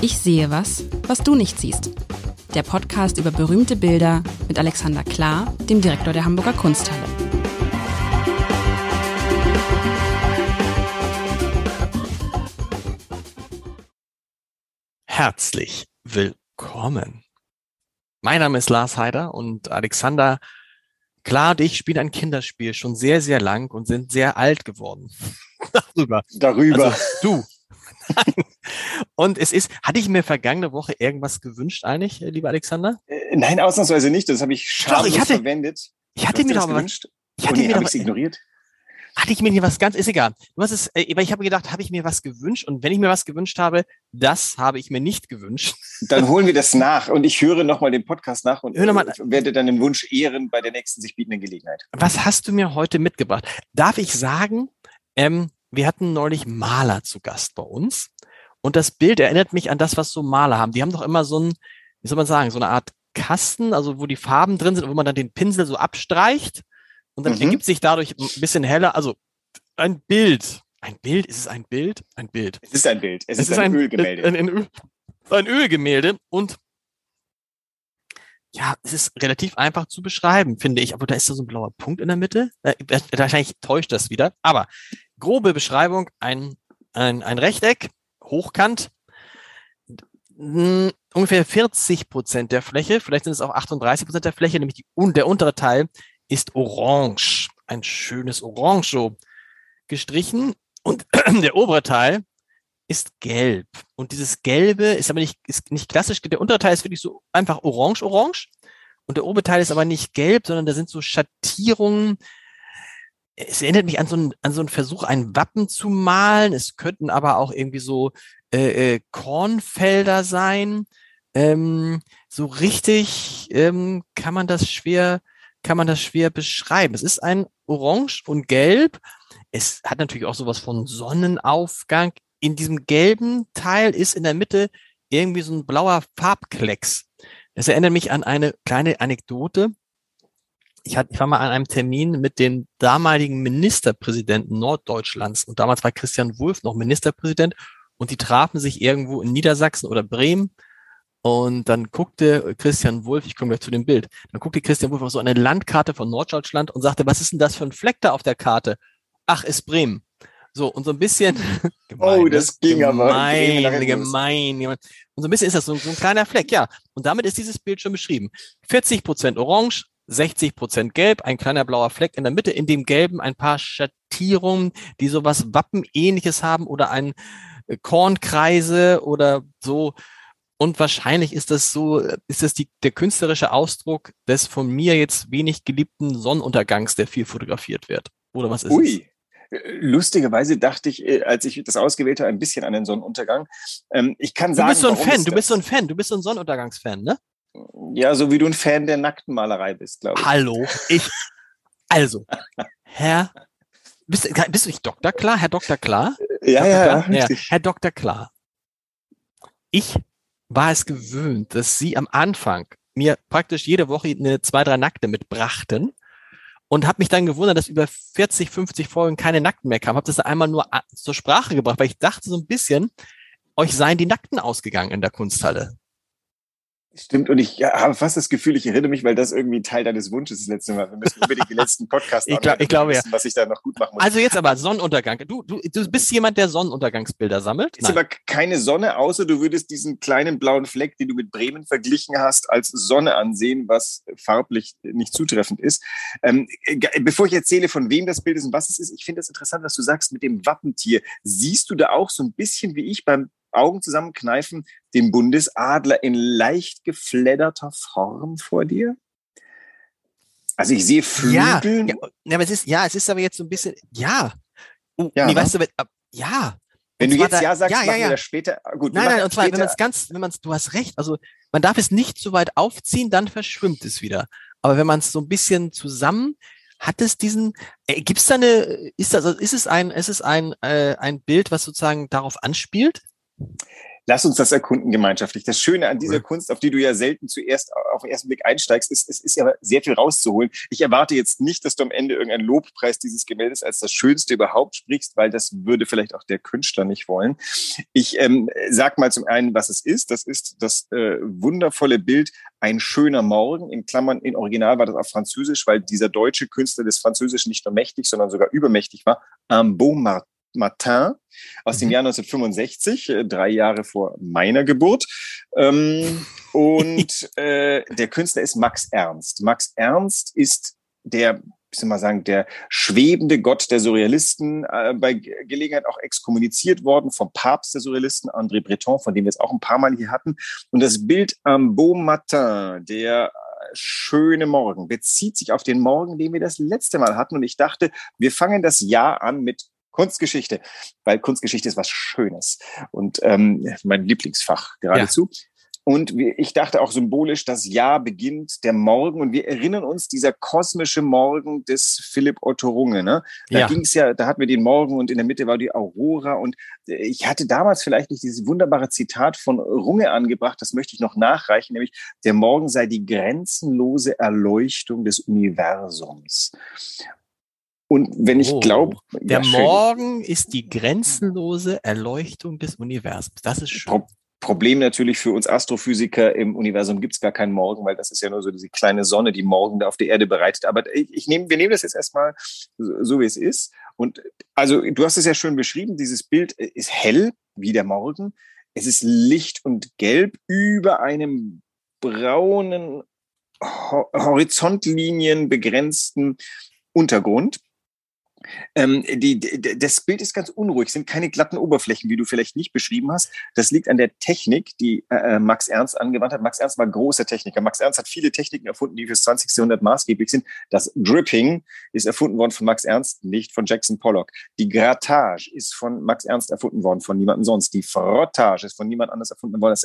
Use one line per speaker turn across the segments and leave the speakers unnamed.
Ich sehe was, was du nicht siehst. Der Podcast über berühmte Bilder mit Alexander Klar, dem Direktor der Hamburger Kunsthalle.
Herzlich willkommen. Mein Name ist Lars Heider und Alexander Klar und ich spielen ein Kinderspiel schon sehr, sehr lang und sind sehr alt geworden.
Darüber. Darüber.
Also, du. und es ist, hatte ich mir vergangene Woche irgendwas gewünscht eigentlich, äh, lieber Alexander?
Äh, nein, ausnahmsweise nicht. Das habe ich schamlos
ich hatte,
verwendet.
Ich hatte mir doch
gewünscht.
Ich hatte
oh, nee,
mir doch,
ignoriert.
hatte ich mir hier was ganz, ist egal. Du hast es, äh, aber ich habe gedacht, habe ich mir was gewünscht und wenn ich mir was gewünscht habe, das habe ich mir nicht gewünscht.
Dann holen wir das nach und ich höre nochmal den Podcast nach und
Hör mal-
äh, werde dann den Wunsch ehren bei der nächsten sich bietenden Gelegenheit.
Was hast du mir heute mitgebracht? Darf ich sagen, ähm, wir hatten neulich Maler zu Gast bei uns und das Bild erinnert mich an das, was so Maler haben. Die haben doch immer so ein, wie soll man sagen, so eine Art Kasten, also wo die Farben drin sind, wo man dann den Pinsel so abstreicht und dann
Mhm.
ergibt sich dadurch ein bisschen heller, also ein Bild. Ein Bild? Ist es ein Bild? Ein Bild.
Es ist ein Bild. Es, ist, ein, Ölgemälde.
Ein, ein, Öl- ein Ölgemälde und ja, es ist relativ einfach zu beschreiben, finde ich. Aber da ist da so ein blauer Punkt in der Mitte. Äh, wahrscheinlich täuscht das wieder. Aber grobe Beschreibung, ein, ein, ein Rechteck, hochkant, ungefähr 40 Prozent der Fläche, vielleicht sind es auch 38 Prozent der Fläche, nämlich die, der untere Teil ist orange. Ein schönes Orange gestrichen. Und der obere Teil ist gelb. Und dieses Gelbe ist aber nicht, ist nicht klassisch. Der untere Teil ist wirklich so einfach orange-orange. Und der obere Teil ist aber nicht gelb, sondern da sind so Schattierungen. Es erinnert mich an so einen, an so einen Versuch, ein Wappen zu malen. Es könnten aber auch irgendwie so äh, äh, Kornfelder sein. Ähm, so richtig ähm, kann man das schwer, kann man das schwer beschreiben. Es ist ein Orange und Gelb. Es hat natürlich auch sowas von Sonnenaufgang. In diesem gelben Teil ist in der Mitte irgendwie so ein blauer Farbklecks. Das erinnert mich an eine kleine Anekdote. Ich, hatte, ich war mal an einem Termin mit den damaligen Ministerpräsidenten Norddeutschlands und damals war Christian Wulff noch Ministerpräsident und die trafen sich irgendwo in Niedersachsen oder Bremen und dann guckte Christian Wulff, ich komme gleich zu dem Bild, dann guckte Christian Wulff auf so eine Landkarte von Norddeutschland und sagte, was ist denn das für ein Fleck da auf der Karte? Ach, ist Bremen. So, und so ein bisschen.
Oh,
ne?
das ging aber
Gemein,
los.
gemein. gemein. Und so ein bisschen ist das so, so ein kleiner Fleck, ja. Und damit ist dieses Bild schon beschrieben. 40 Prozent orange, 60 Prozent gelb, ein kleiner blauer Fleck in der Mitte, in dem gelben ein paar Schattierungen, die sowas Wappenähnliches haben oder ein äh, Kornkreise oder so. Und wahrscheinlich ist das so, äh, ist das die, der künstlerische Ausdruck des von mir jetzt wenig geliebten Sonnenuntergangs, der viel fotografiert wird. Oder was ist es?
Ui. Äh, Lustigerweise dachte ich, als ich das ausgewählt habe, ein bisschen an den Sonnenuntergang. Ähm, Ich kann
Du
sagen,
bist so ein Fan,
es
du bist so ein Fan, du bist so ein Sonnenuntergangsfan, ne?
Ja, so wie du ein Fan der nackten Malerei bist, glaube ich.
Hallo, ich. Also, Herr, bist, bist du nicht Dr. Klar? Herr Dr. Klar?
Ja,
Dr.
ja, ja,
Klar?
richtig.
Herr Dr. Klar. Ich war es gewöhnt, dass Sie am Anfang mir praktisch jede Woche eine zwei, drei Nackte mitbrachten und habe mich dann gewundert, dass über 40, 50 Folgen keine Nackten mehr kamen. Habe das dann einmal nur zur Sprache gebracht, weil ich dachte so ein bisschen, euch seien die Nackten ausgegangen in der Kunsthalle.
Stimmt, und ich habe fast das Gefühl, ich erinnere mich, weil das irgendwie Teil deines Wunsches das letzte Mal. Wir müssen unbedingt die letzten Podcasts
Ich glaub- ich glaube, ja.
was ich da noch gut machen muss.
Also jetzt aber Sonnenuntergang. Du, du, du bist jemand, der Sonnenuntergangsbilder sammelt?
ist aber keine Sonne, außer du würdest diesen kleinen blauen Fleck, den du mit Bremen verglichen hast, als Sonne ansehen, was farblich nicht zutreffend ist. Ähm, bevor ich erzähle, von wem das Bild ist und was es ist, ich finde das interessant, was du sagst mit dem Wappentier. Siehst du da auch so ein bisschen wie ich beim Augen zusammenkneifen den Bundesadler in leicht gefledderter Form vor dir? Also ich sehe Flügel.
ja, ja, aber es ist, ja, es ist aber jetzt so ein bisschen, ja. Oh,
Ja,
nee,
ne?
weißt du, ja.
Wenn du jetzt
da-
ja sagst,
ja, ja, ja.
das später. Ah, Gut,
Nein, nein, und zwar, wenn man es ganz, wenn man es, du hast recht, also man darf es nicht zu weit aufziehen, dann verschwimmt es wieder. Aber wenn man es so ein bisschen zusammen, hat es diesen, äh, gibt es da eine, ist das, ist es ein, ist es ein, äh, ein Bild, was sozusagen darauf anspielt?
Lass uns das erkunden gemeinschaftlich. Das Schöne an dieser Kunst, auf die du ja selten zuerst auf den ersten Blick einsteigst, ist, es ist ja sehr viel rauszuholen. Ich erwarte jetzt nicht, dass du am Ende irgendeinen Lobpreis dieses Gemäldes als das Schönste überhaupt sprichst, weil das würde vielleicht auch der Künstler nicht wollen. Ich ähm, sag mal zum einen, was es ist. Das ist das äh, wundervolle Bild Ein schöner Morgen. In Klammern, in Original war das auf Französisch, weil dieser deutsche Künstler des Französischen nicht nur mächtig, sondern sogar übermächtig war. Un beau matin Martin aus dem mhm. Jahr 1965, äh, drei Jahre vor meiner Geburt. Ähm, und äh, der Künstler ist Max Ernst. Max Ernst ist der ich soll mal sagen, der schwebende Gott der Surrealisten, äh, bei Gelegenheit auch exkommuniziert worden vom Papst der Surrealisten, André Breton, von dem wir es auch ein paar Mal hier hatten. Und das Bild am Beau Matin, der schöne Morgen, bezieht sich auf den Morgen, den wir das letzte Mal hatten. Und ich dachte, wir fangen das Jahr an mit Kunstgeschichte, weil Kunstgeschichte ist was Schönes und ähm, mein Lieblingsfach geradezu. Ja. Und ich dachte auch symbolisch, das Jahr beginnt der Morgen und wir erinnern uns dieser kosmische Morgen des Philipp Otto Runge. Ne? Da ja. ging es ja, da hatten wir den Morgen und in der Mitte war die Aurora und ich hatte damals vielleicht nicht dieses wunderbare Zitat von Runge angebracht, das möchte ich noch nachreichen, nämlich der Morgen sei die grenzenlose Erleuchtung des Universums. Und wenn ich oh, glaube.
Der ja, Morgen ist die grenzenlose Erleuchtung des Universums. Das ist schön. Pro
Problem natürlich für uns Astrophysiker im Universum gibt es gar keinen Morgen, weil das ist ja nur so diese kleine Sonne, die morgen da auf der Erde bereitet. Aber ich, ich nehme, wir nehmen das jetzt erstmal so, so wie es ist. Und also du hast es ja schön beschrieben, dieses Bild ist hell wie der Morgen. Es ist licht und gelb über einem braunen Horizontlinien begrenzten Untergrund. Ähm, die, die, das Bild ist ganz unruhig, sind keine glatten Oberflächen, wie du vielleicht nicht beschrieben hast. Das liegt an der Technik, die äh, äh Max Ernst angewandt hat. Max Ernst war großer Techniker. Max Ernst hat viele Techniken erfunden, die fürs 20. Jahrhundert maßgeblich sind. Das Dripping ist erfunden worden von Max Ernst, nicht von Jackson Pollock. Die Grattage ist von Max Ernst erfunden worden, von niemandem sonst. Die Frottage ist von niemand anders erfunden worden.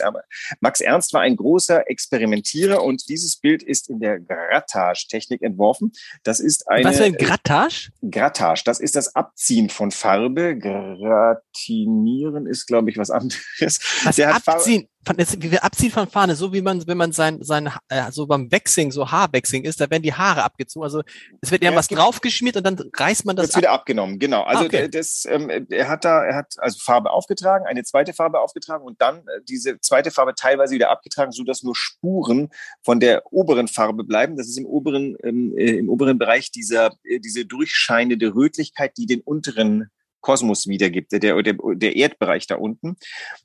Max Ernst war ein großer Experimentierer und dieses Bild ist in der Grattage-Technik entworfen. Das ist eine.
Was für ein Grattage?
Grattage. Grattage, das ist das Abziehen von Farbe. Gratinieren ist, glaube ich, was anderes.
Das Der Abziehen, von, wie wir abziehen von Fahne, so wie man, wenn man sein, sein, äh, so beim Waxing, so Haarwachsing ist, da werden die Haare abgezogen. Also es wird ja, ja was draufgeschmiert und dann reißt man das
ab. wieder abgenommen, genau. Also ah, okay. das, ähm, er hat da, er hat also Farbe aufgetragen, eine zweite Farbe aufgetragen und dann äh, diese zweite Farbe teilweise wieder abgetragen, so dass nur Spuren von der oberen Farbe bleiben. Das ist im oberen, ähm, äh, im oberen Bereich dieser, äh, diese durchscheinende Rötlichkeit, die den unteren Kosmos wiedergibt, der, der, der Erdbereich da unten.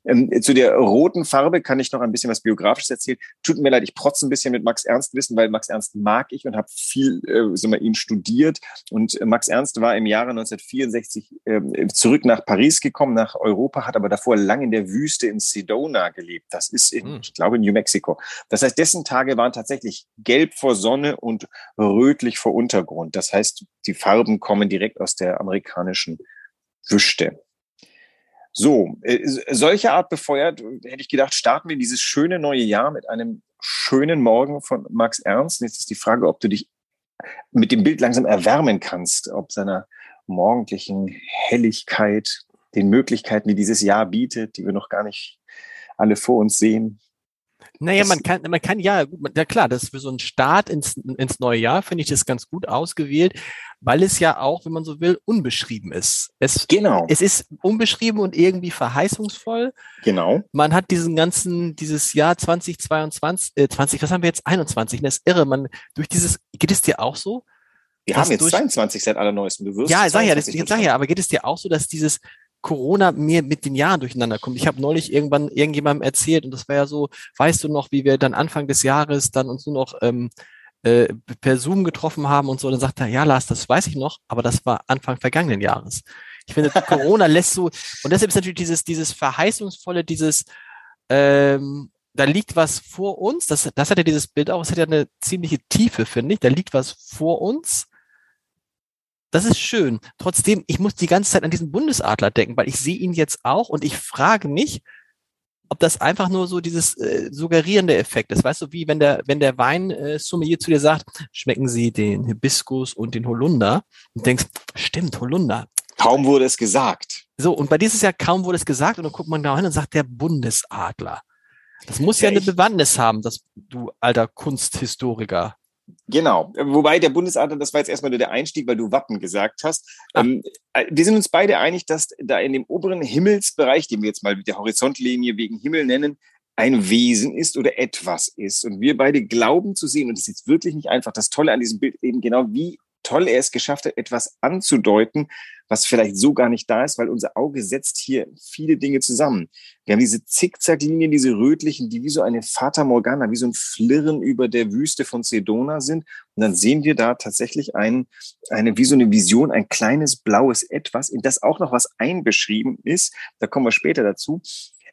Ähm, zu der roten Farbe kann ich noch ein bisschen was Biografisches erzählen. Tut mir leid, ich protze ein bisschen mit Max Ernst wissen, weil Max Ernst mag ich und habe viel äh, sagen wir, ihn studiert. Und äh, Max Ernst war im Jahre 1964 äh, zurück nach Paris gekommen, nach Europa, hat aber davor lang in der Wüste in Sedona gelebt. Das ist in, hm. ich glaube, New Mexico. Das heißt, dessen Tage waren tatsächlich gelb vor Sonne und rötlich vor Untergrund. Das heißt, die Farben kommen direkt aus der amerikanischen wüsste. So, äh, solche Art befeuert, hätte ich gedacht, starten wir dieses schöne neue Jahr mit einem schönen Morgen von Max Ernst. Jetzt ist die Frage, ob du dich mit dem Bild langsam erwärmen kannst, ob seiner morgendlichen Helligkeit, den Möglichkeiten, die dieses Jahr bietet, die wir noch gar nicht alle vor uns sehen.
Naja, man kann, man kann ja, gut, ja klar, das ist für so einen Start ins, ins neue Jahr finde ich das ganz gut ausgewählt, weil es ja auch, wenn man so will, unbeschrieben ist. Es,
genau.
Es ist unbeschrieben und irgendwie verheißungsvoll.
Genau.
Man hat diesen ganzen, dieses Jahr 2022, äh, 20, was haben wir jetzt? 21, das ist irre. Man, durch dieses, geht es dir auch so?
Wir haben jetzt durch, 22 seit allerneuesten.
Du wirst ja, sag ja, das, sag ja, aber geht es dir auch so, dass dieses Corona mir mit den Jahren durcheinander kommt. Ich habe neulich irgendwann irgendjemandem erzählt und das war ja so, weißt du noch, wie wir dann Anfang des Jahres dann uns nur noch ähm, äh, per Zoom getroffen haben und so, dann sagt er, ja Lars, das weiß ich noch, aber das war Anfang vergangenen Jahres. Ich finde, Corona lässt so, und deshalb ist natürlich dieses, dieses verheißungsvolle, dieses, ähm, da liegt was vor uns, das, das hat ja dieses Bild auch, es hat ja eine ziemliche Tiefe, finde ich, da liegt was vor uns, das ist schön. Trotzdem, ich muss die ganze Zeit an diesen Bundesadler denken, weil ich sehe ihn jetzt auch und ich frage mich, ob das einfach nur so dieses äh, suggerierende Effekt ist. Weißt du, wie wenn der, wenn der Wein äh, Sommelier zu dir sagt, schmecken Sie den Hibiskus und den Holunder und denkst, stimmt, Holunder.
Kaum wurde es gesagt.
So, und bei dieses Jahr kaum wurde es gesagt und dann guckt man da hin und sagt der Bundesadler. Das muss ja, ja eine Bewandtnis haben, dass du alter Kunsthistoriker.
Genau. Wobei der Bundesadler, das war jetzt erstmal nur der Einstieg, weil du Wappen gesagt hast. Ah. Ähm, äh, wir sind uns beide einig, dass da in dem oberen Himmelsbereich, den wir jetzt mal mit der Horizontlinie wegen Himmel nennen, ein Wesen ist oder etwas ist. Und wir beide glauben zu sehen, und das ist jetzt wirklich nicht einfach, das Tolle an diesem Bild eben genau, wie toll er es geschafft hat, etwas anzudeuten, was vielleicht so gar nicht da ist, weil unser Auge setzt hier viele Dinge zusammen. Wir haben diese Zickzacklinien, diese rötlichen, die wie so eine Fata Morgana, wie so ein Flirren über der Wüste von Sedona sind. Und dann sehen wir da tatsächlich ein, eine, wie so eine Vision, ein kleines blaues Etwas, in das auch noch was einbeschrieben ist. Da kommen wir später dazu.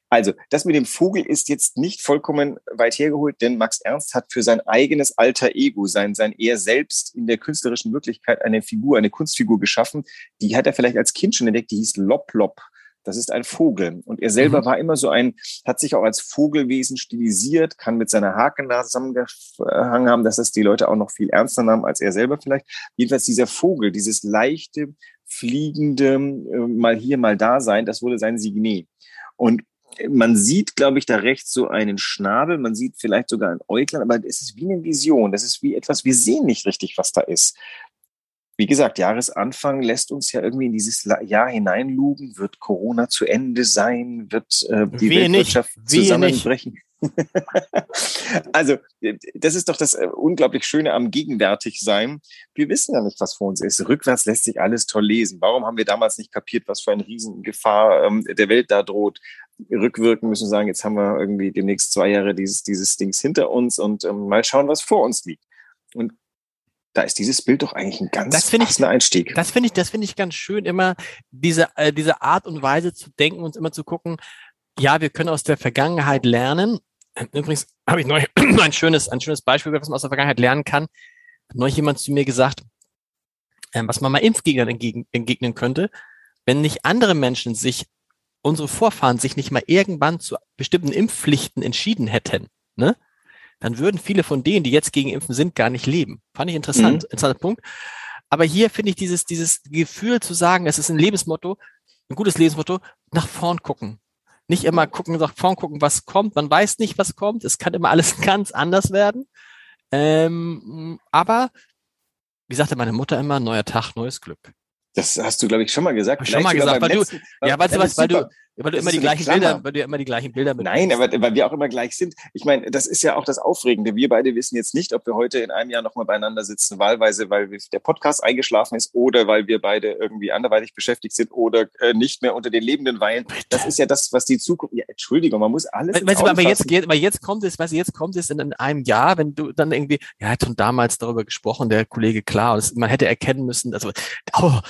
Also, das mit dem Vogel ist jetzt nicht vollkommen weit hergeholt, denn Max Ernst hat für sein eigenes alter Ego, sein, sein er selbst in der künstlerischen Wirklichkeit eine Figur, eine Kunstfigur geschaffen. Die hat er vielleicht als Kind schon entdeckt, die hieß Lop Lop. Das ist ein Vogel. Und er selber mhm. war immer so ein, hat sich auch als Vogelwesen stilisiert, kann mit seiner Hakennase zusammengehangen haben, dass das die Leute auch noch viel ernster nahmen als er selber vielleicht. Jedenfalls dieser Vogel, dieses leichte, fliegende, äh, mal hier, mal da sein, das wurde sein Signet. Und man sieht, glaube ich, da rechts so einen Schnabel, man sieht vielleicht sogar ein Äuglein, aber es ist wie eine Vision, das ist wie etwas, wir sehen nicht richtig, was da ist. Wie gesagt, Jahresanfang lässt uns ja irgendwie in dieses Jahr hineinlugen. Wird Corona zu Ende sein? Wird äh, die Wehe Weltwirtschaft nicht. zusammenbrechen? also, das ist doch das äh, unglaublich Schöne am Gegenwärtigsein. Wir wissen ja nicht, was vor uns ist. Rückwärts lässt sich alles toll lesen. Warum haben wir damals nicht kapiert, was für eine Riesengefahr ähm, der Welt da droht? Rückwirken müssen sagen, jetzt haben wir irgendwie demnächst zwei Jahre dieses, dieses Dings hinter uns und ähm, mal schauen, was vor uns liegt. Und da ist dieses Bild doch eigentlich ein ganz
das ich, Einstieg. Das finde ich, das finde ich ganz schön, immer diese, äh, diese Art und Weise zu denken und immer zu gucken, ja, wir können aus der Vergangenheit lernen. Übrigens habe ich neu ein schönes, ein schönes Beispiel, was man aus der Vergangenheit lernen kann. Hat neulich jemand zu mir gesagt, äh, was man mal Impfgegnern entgegen, entgegnen könnte, wenn nicht andere Menschen sich unsere Vorfahren sich nicht mal irgendwann zu bestimmten Impfpflichten entschieden hätten, ne, dann würden viele von denen, die jetzt gegen Impfen sind, gar nicht leben. Fand ich interessant, mhm. interessanter Punkt. Aber hier finde ich dieses, dieses Gefühl zu sagen, es ist ein Lebensmotto, ein gutes Lebensmotto, nach vorn gucken. Nicht immer gucken, nach vorn gucken, was kommt. Man weiß nicht, was kommt. Es kann immer alles ganz anders werden. Ähm, aber, wie sagte meine Mutter immer, neuer Tag, neues Glück.
Das hast du, glaube ich, schon mal gesagt.
Schon mal gesagt, weil du, ja, weißt du was, weil du, weil du immer die gleichen Bilder, weil du immer die gleichen Bilder
Nein, aber weil wir auch immer gleich sind. Ich meine, das ist ja auch das Aufregende. Wir beide wissen jetzt nicht, ob wir heute in einem Jahr nochmal beieinander sitzen, wahlweise, weil der Podcast eingeschlafen ist oder weil wir beide irgendwie anderweitig beschäftigt sind oder äh, nicht mehr unter den Lebenden weilen. Das ist ja das, was die Zukunft. Ja, Entschuldigung, man muss alles.
Weißt du, aber jetzt, aber jetzt kommt es, weißt du, jetzt kommt es in, in einem Jahr, wenn du dann irgendwie, ja, hat schon damals darüber gesprochen, der Kollege klar, man hätte erkennen müssen, also, oh,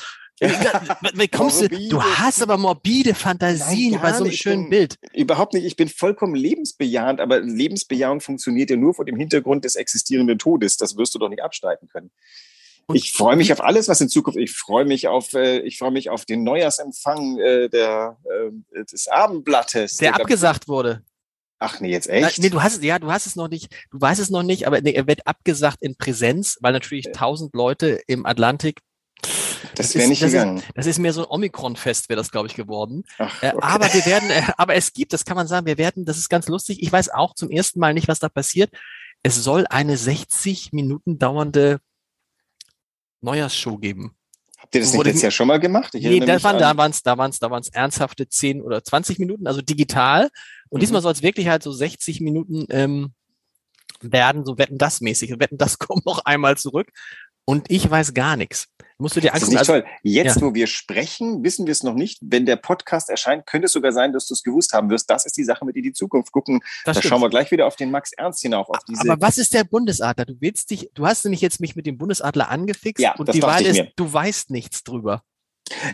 kommst du, du hast aber morbide Fantasien Nein, bei so einem schönen
bin,
Bild.
Überhaupt nicht. Ich bin vollkommen lebensbejahend, aber Lebensbejahung funktioniert ja nur vor dem Hintergrund des existierenden Todes. Das wirst du doch nicht abstreiten können. Und ich freue mich auf alles, was in Zukunft. Ich freue mich auf, äh, ich freue mich auf den Neujahrsempfang äh, der, äh, des Abendblattes.
Der, der abgesagt wurde.
Ach nee, jetzt echt?
Nee, du hast es, ja, du hast es noch nicht, du weißt es noch nicht, aber nee, er wird abgesagt in Präsenz, weil natürlich tausend Leute im Atlantik
das wäre nicht
das
gegangen.
Ist, das ist mehr so ein Omikron-Fest, wäre das, glaube ich, geworden. Ach, äh, okay. aber wir werden, äh, aber es gibt, das kann man sagen, wir werden, das ist ganz lustig. Ich weiß auch zum ersten Mal nicht, was da passiert. Es soll eine 60 Minuten dauernde Neujahrsshow geben.
Habt ihr das nicht letztes Jahr schon mal gemacht?
Ich nee, das waren, da waren es da waren's, da waren's ernsthafte 10 oder 20 Minuten, also digital. Und mhm. diesmal soll es wirklich halt so 60 Minuten ähm, werden, so wetten das mäßig. Wetten das kommt noch einmal zurück. Und ich weiß gar nichts. Musst du dir
ist nicht toll. Jetzt, ja. wo wir sprechen, wissen wir es noch nicht. Wenn der Podcast erscheint, könnte es sogar sein, dass du es gewusst haben wirst. Das ist die Sache, mit der die Zukunft gucken. Das da stimmt. schauen wir gleich wieder auf den Max Ernst hinauf.
Aber was ist der Bundesadler? Du willst dich, du hast nämlich jetzt mich mit dem Bundesadler angefixt ja, und die Wahl ist, du weißt nichts drüber.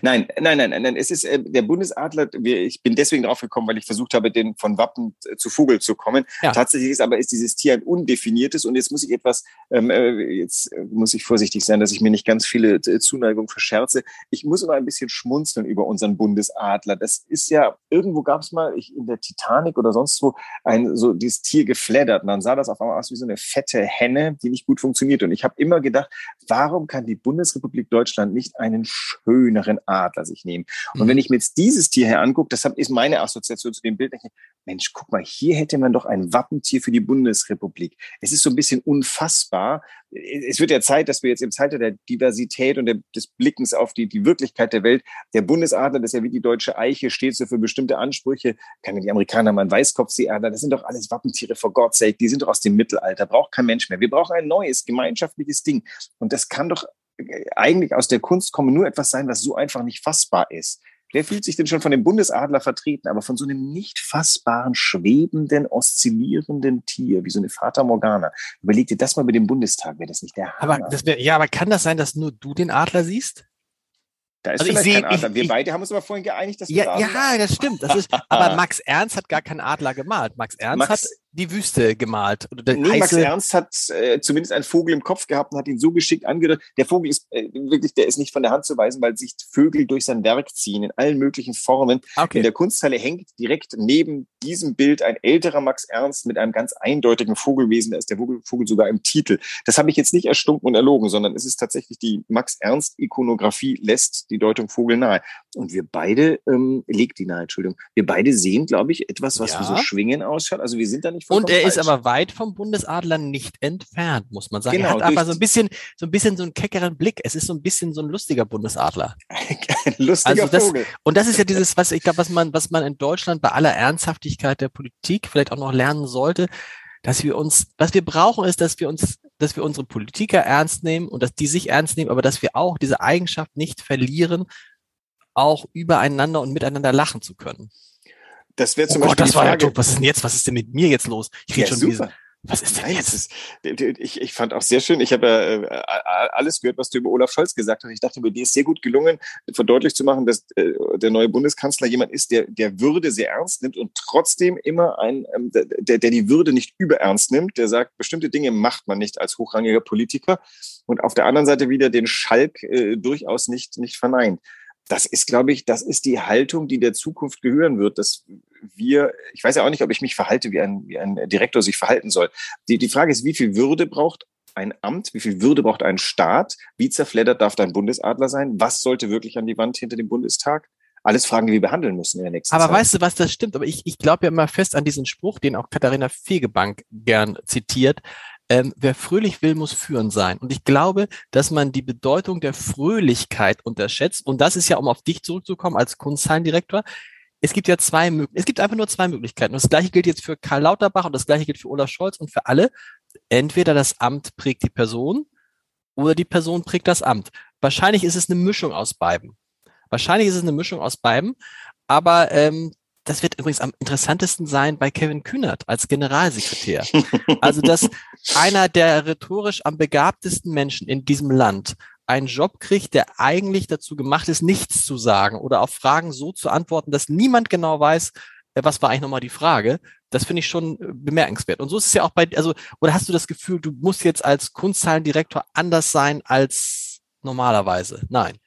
Nein, nein, nein, nein. Es ist äh, der Bundesadler. Wir, ich bin deswegen drauf gekommen, weil ich versucht habe, den von Wappen äh, zu Vogel zu kommen. Ja. Tatsächlich ist aber ist dieses Tier ein undefiniertes und jetzt muss ich etwas, ähm, äh, jetzt äh, muss ich vorsichtig sein, dass ich mir nicht ganz viele Zuneigung verscherze. Ich muss immer ein bisschen schmunzeln über unseren Bundesadler. Das ist ja irgendwo gab es mal ich, in der Titanic oder sonst wo ein so dieses Tier geflattert und dann sah das auf einmal aus wie so eine fette Henne, die nicht gut funktioniert. Und ich habe immer gedacht, warum kann die Bundesrepublik Deutschland nicht einen schönen schöneren Adler sich nehmen. Und mhm. wenn ich mir jetzt dieses Tier hier angucke, das ist meine Assoziation zu dem Bild, Mensch, guck mal, hier hätte man doch ein Wappentier für die Bundesrepublik. Es ist so ein bisschen unfassbar. Es wird ja Zeit, dass wir jetzt im Zeitalter der Diversität und der, des Blickens auf die, die Wirklichkeit der Welt, der Bundesadler, das ist ja wie die deutsche Eiche, steht so für bestimmte Ansprüche. Kann die Amerikaner mal einen Weißkopfseeadler, das sind doch alles Wappentiere, for God's sake, die sind doch aus dem Mittelalter, braucht kein Mensch mehr. Wir brauchen ein neues, gemeinschaftliches Ding. Und das kann doch eigentlich aus der Kunst kommen nur etwas sein, was so einfach nicht fassbar ist. Wer fühlt sich denn schon von dem Bundesadler vertreten, aber von so einem nicht fassbaren, schwebenden, oszillierenden Tier, wie so eine Fata Morgana? Überleg dir das mal mit dem Bundestag, wäre das nicht der
Hammer? Aber das wär, ja, aber kann das sein, dass nur du den Adler siehst?
Da ist also vielleicht ich kein Adler. Wir ich, beide haben uns aber vorhin geeinigt, dass
wir ja, ja, das stimmt. Das ist, aber Max Ernst hat gar keinen Adler gemalt. Max Ernst Max, hat die Wüste gemalt.
Oder nee, Max Ernst hat äh, zumindest einen Vogel im Kopf gehabt und hat ihn so geschickt angedeutet. Der Vogel ist äh, wirklich, der ist nicht von der Hand zu weisen, weil sich Vögel durch sein Werk ziehen in allen möglichen Formen. Okay. In der Kunsthalle hängt direkt neben diesem Bild ein älterer Max Ernst mit einem ganz eindeutigen Vogelwesen. Da ist der Vogel, Vogel sogar im Titel. Das habe ich jetzt nicht erstunken und erlogen, sondern es ist tatsächlich die Max Ernst Ikonografie lässt die Deutung Vogel nahe. Und wir beide ähm, legt die nahe, Entschuldigung. Wir beide sehen, glaube ich, etwas, was ja. wie so Schwingen ausschaut. Also wir sind da nicht
Und er falsch. ist aber weit vom Bundesadler nicht entfernt, muss man sagen. Genau, er hat aber so ein bisschen, so ein bisschen so einen keckeren Blick. Es ist so ein bisschen so ein lustiger Bundesadler.
ein lustiger also
das,
Vogel.
Und das ist ja dieses, was ich glaube, was man, was man in Deutschland bei aller Ernsthaftigkeit der Politik vielleicht auch noch lernen sollte, dass wir uns, was wir brauchen, ist, dass wir uns, dass wir unsere Politiker ernst nehmen und dass die sich ernst nehmen, aber dass wir auch diese Eigenschaft nicht verlieren, auch übereinander und miteinander lachen zu können.
Das wäre zum
oh Beispiel. Gott, das war Frage, ja Was ist denn jetzt? Was ist denn mit mir jetzt los? Ich rede ja, schon super. Diese,
was ist denn Nein, jetzt? Ist, ich, ich fand auch sehr schön, ich habe ja äh, alles gehört, was du über Olaf Scholz gesagt hast. Ich dachte, mir, dir ist sehr gut gelungen, verdeutlicht zu machen, dass äh, der neue Bundeskanzler jemand ist, der, der Würde sehr ernst nimmt und trotzdem immer ein, ähm, der, der die Würde nicht überernst nimmt, der sagt, bestimmte Dinge macht man nicht als hochrangiger Politiker und auf der anderen Seite wieder den Schalk äh, durchaus nicht, nicht verneint das ist, glaube ich, das ist die Haltung, die der Zukunft gehören wird, dass wir, ich weiß ja auch nicht, ob ich mich verhalte, wie ein, wie ein Direktor sich verhalten soll. Die, die Frage ist, wie viel Würde braucht ein Amt, wie viel Würde braucht ein Staat, wie zerfleddert darf dein Bundesadler sein, was sollte wirklich an die Wand hinter dem Bundestag? Alles Fragen, die wir behandeln müssen in der nächsten
Aber
Zeit.
Aber weißt du, was das stimmt? Aber ich, ich glaube ja immer fest an diesen Spruch, den auch Katharina Fegebank gern zitiert ähm, wer fröhlich will, muss führend sein. Und ich glaube, dass man die Bedeutung der Fröhlichkeit unterschätzt. Und das ist ja, um auf dich zurückzukommen als Kunsthallendirektor, es gibt ja zwei Möglichkeiten. Es gibt einfach nur zwei Möglichkeiten. Und das gleiche gilt jetzt für Karl Lauterbach und das gleiche gilt für Olaf Scholz und für alle. Entweder das Amt prägt die Person oder die Person prägt das Amt. Wahrscheinlich ist es eine Mischung aus beiden. Wahrscheinlich ist es eine Mischung aus beiden. Aber ähm, das wird übrigens am interessantesten sein bei Kevin Kühnert als Generalsekretär. Also, dass einer der rhetorisch am begabtesten Menschen in diesem Land einen Job kriegt, der eigentlich dazu gemacht ist, nichts zu sagen oder auf Fragen so zu antworten, dass niemand genau weiß, äh, was war eigentlich nochmal die Frage. Das finde ich schon äh, bemerkenswert. Und so ist es ja auch bei, also, oder hast du das Gefühl, du musst jetzt als Kunstzahlendirektor anders sein als normalerweise? Nein.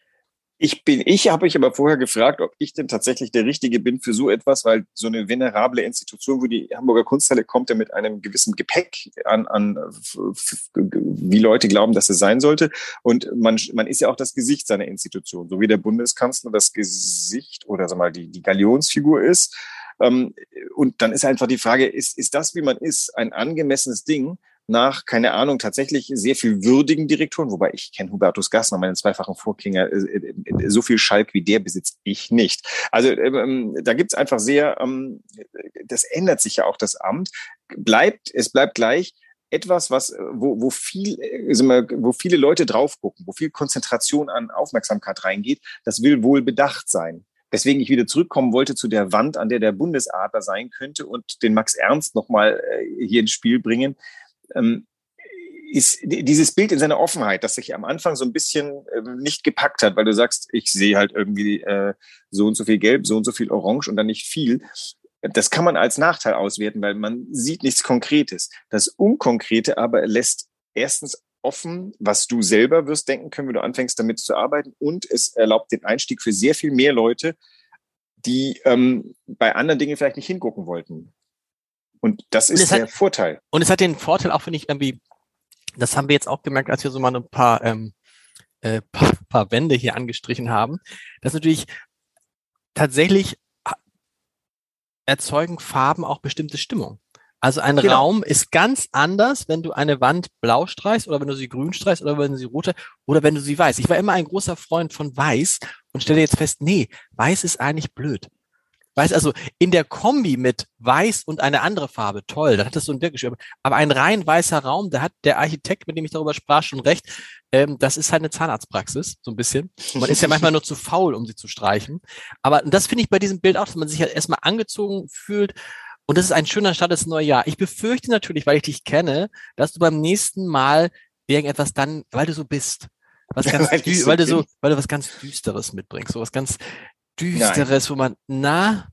Ich bin, ich habe mich aber vorher gefragt, ob ich denn tatsächlich der Richtige bin für so etwas, weil so eine venerable Institution, wo die Hamburger Kunsthalle kommt, ja mit einem gewissen Gepäck an, an wie Leute glauben, dass es sein sollte. Und man, man ist ja auch das Gesicht seiner Institution, so wie der Bundeskanzler das Gesicht oder sag mal die, die Galionsfigur ist. Ähm, und dann ist einfach die Frage, ist, ist das, wie man ist, ein angemessenes Ding? Nach, keine Ahnung, tatsächlich sehr viel würdigen Direktoren, wobei ich kenne Hubertus Gassner, meinen zweifachen Vorgänger, äh, äh, äh, so viel Schalk wie der besitze ich nicht. Also ähm, da gibt's einfach sehr, ähm, das ändert sich ja auch das Amt, bleibt, es bleibt gleich, etwas, was, wo, wo viel, wo viele Leute drauf gucken, wo viel Konzentration an Aufmerksamkeit reingeht, das will wohl bedacht sein. Weswegen ich wieder zurückkommen wollte zu der Wand, an der der Bundesadler sein könnte und den Max Ernst nochmal hier ins Spiel bringen ähm, ist dieses Bild in seiner Offenheit, das sich am Anfang so ein bisschen ähm, nicht gepackt hat, weil du sagst, ich sehe halt irgendwie äh, so und so viel Gelb, so und so viel Orange und dann nicht viel. Das kann man als Nachteil auswerten, weil man sieht nichts Konkretes. Das Unkonkrete aber lässt erstens offen, was du selber wirst denken können, wenn du anfängst damit zu arbeiten und es erlaubt den Einstieg für sehr viel mehr Leute, die ähm, bei anderen Dingen vielleicht nicht hingucken wollten. Und das ist und der hat, Vorteil.
Und es hat den Vorteil auch, finde ich, irgendwie, das haben wir jetzt auch gemerkt, als wir so mal ein paar ähm, äh, paar, paar Wände hier angestrichen haben, dass natürlich tatsächlich erzeugen Farben auch bestimmte Stimmung. Also ein genau. Raum ist ganz anders, wenn du eine Wand blau streichst oder wenn du sie grün streichst oder wenn du sie rote oder wenn du sie weiß. Ich war immer ein großer Freund von weiß und stelle jetzt fest, nee, weiß ist eigentlich blöd. Weiß also in der Kombi mit weiß und eine andere Farbe, toll, dann hat das so ein wirklich, aber ein rein weißer Raum, da hat der Architekt, mit dem ich darüber sprach, schon recht, ähm, das ist halt eine Zahnarztpraxis, so ein bisschen. man ist ja manchmal nur zu faul, um sie zu streichen. Aber das finde ich bei diesem Bild auch, dass man sich halt erstmal angezogen fühlt und das ist ein schöner Start ins neue Jahr. Ich befürchte natürlich, weil ich dich kenne, dass du beim nächsten Mal irgendetwas dann, weil du so bist, was ganz weil, so weil du so, weil du was ganz Düsteres mitbringst, so was ganz Düsteres, Nein. wo man, na,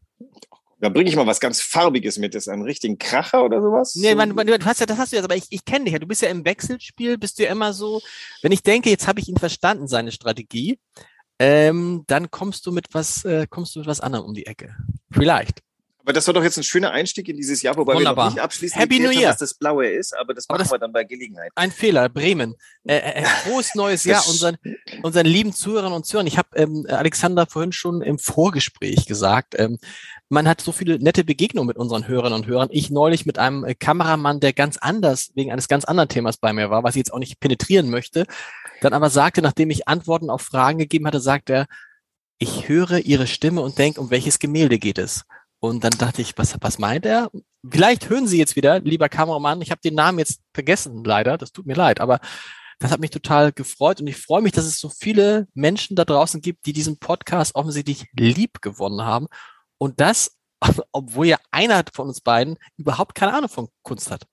da bringe ich mal was ganz Farbiges mit. Das ist ein richtigen Kracher oder sowas?
Nee, man, man, du hast ja, das hast du jetzt, aber ich, ich kenne dich ja. Du bist ja im Wechselspiel, bist du ja immer so, wenn ich denke, jetzt habe ich ihn verstanden, seine Strategie, ähm, dann kommst du mit was, äh, kommst du mit was anderem um die Ecke. Vielleicht.
Aber das war doch jetzt ein schöner Einstieg in dieses Jahr, wobei Wunderbar. wir noch nicht abschließend
Happy New Year.
was das Blaue ist, aber das aber machen das wir dann bei Gelegenheit.
Ein Fehler, Bremen. Äh, äh, äh frohes neues Jahr unseren, unseren lieben Zuhörern und Zuhörern. Ich habe ähm, Alexander vorhin schon im Vorgespräch gesagt, ähm, man hat so viele nette Begegnungen mit unseren Hörern und Hörern. Ich neulich mit einem äh, Kameramann, der ganz anders, wegen eines ganz anderen Themas bei mir war, was ich jetzt auch nicht penetrieren möchte, dann aber sagte, nachdem ich Antworten auf Fragen gegeben hatte, sagt er, ich höre Ihre Stimme und denke, um welches Gemälde geht es? Und dann dachte ich, was, was meint er? Vielleicht hören Sie jetzt wieder, lieber Kameramann, ich habe den Namen jetzt vergessen, leider, das tut mir leid, aber das hat mich total gefreut und ich freue mich, dass es so viele Menschen da draußen gibt, die diesen Podcast offensichtlich lieb gewonnen haben und das, obwohl ja einer von uns beiden überhaupt keine Ahnung von Kunst hat.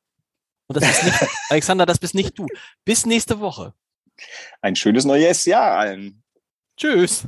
Und das ist nicht, Alexander, das bist nicht du. Bis nächste Woche.
Ein schönes neues Jahr allen.
Tschüss.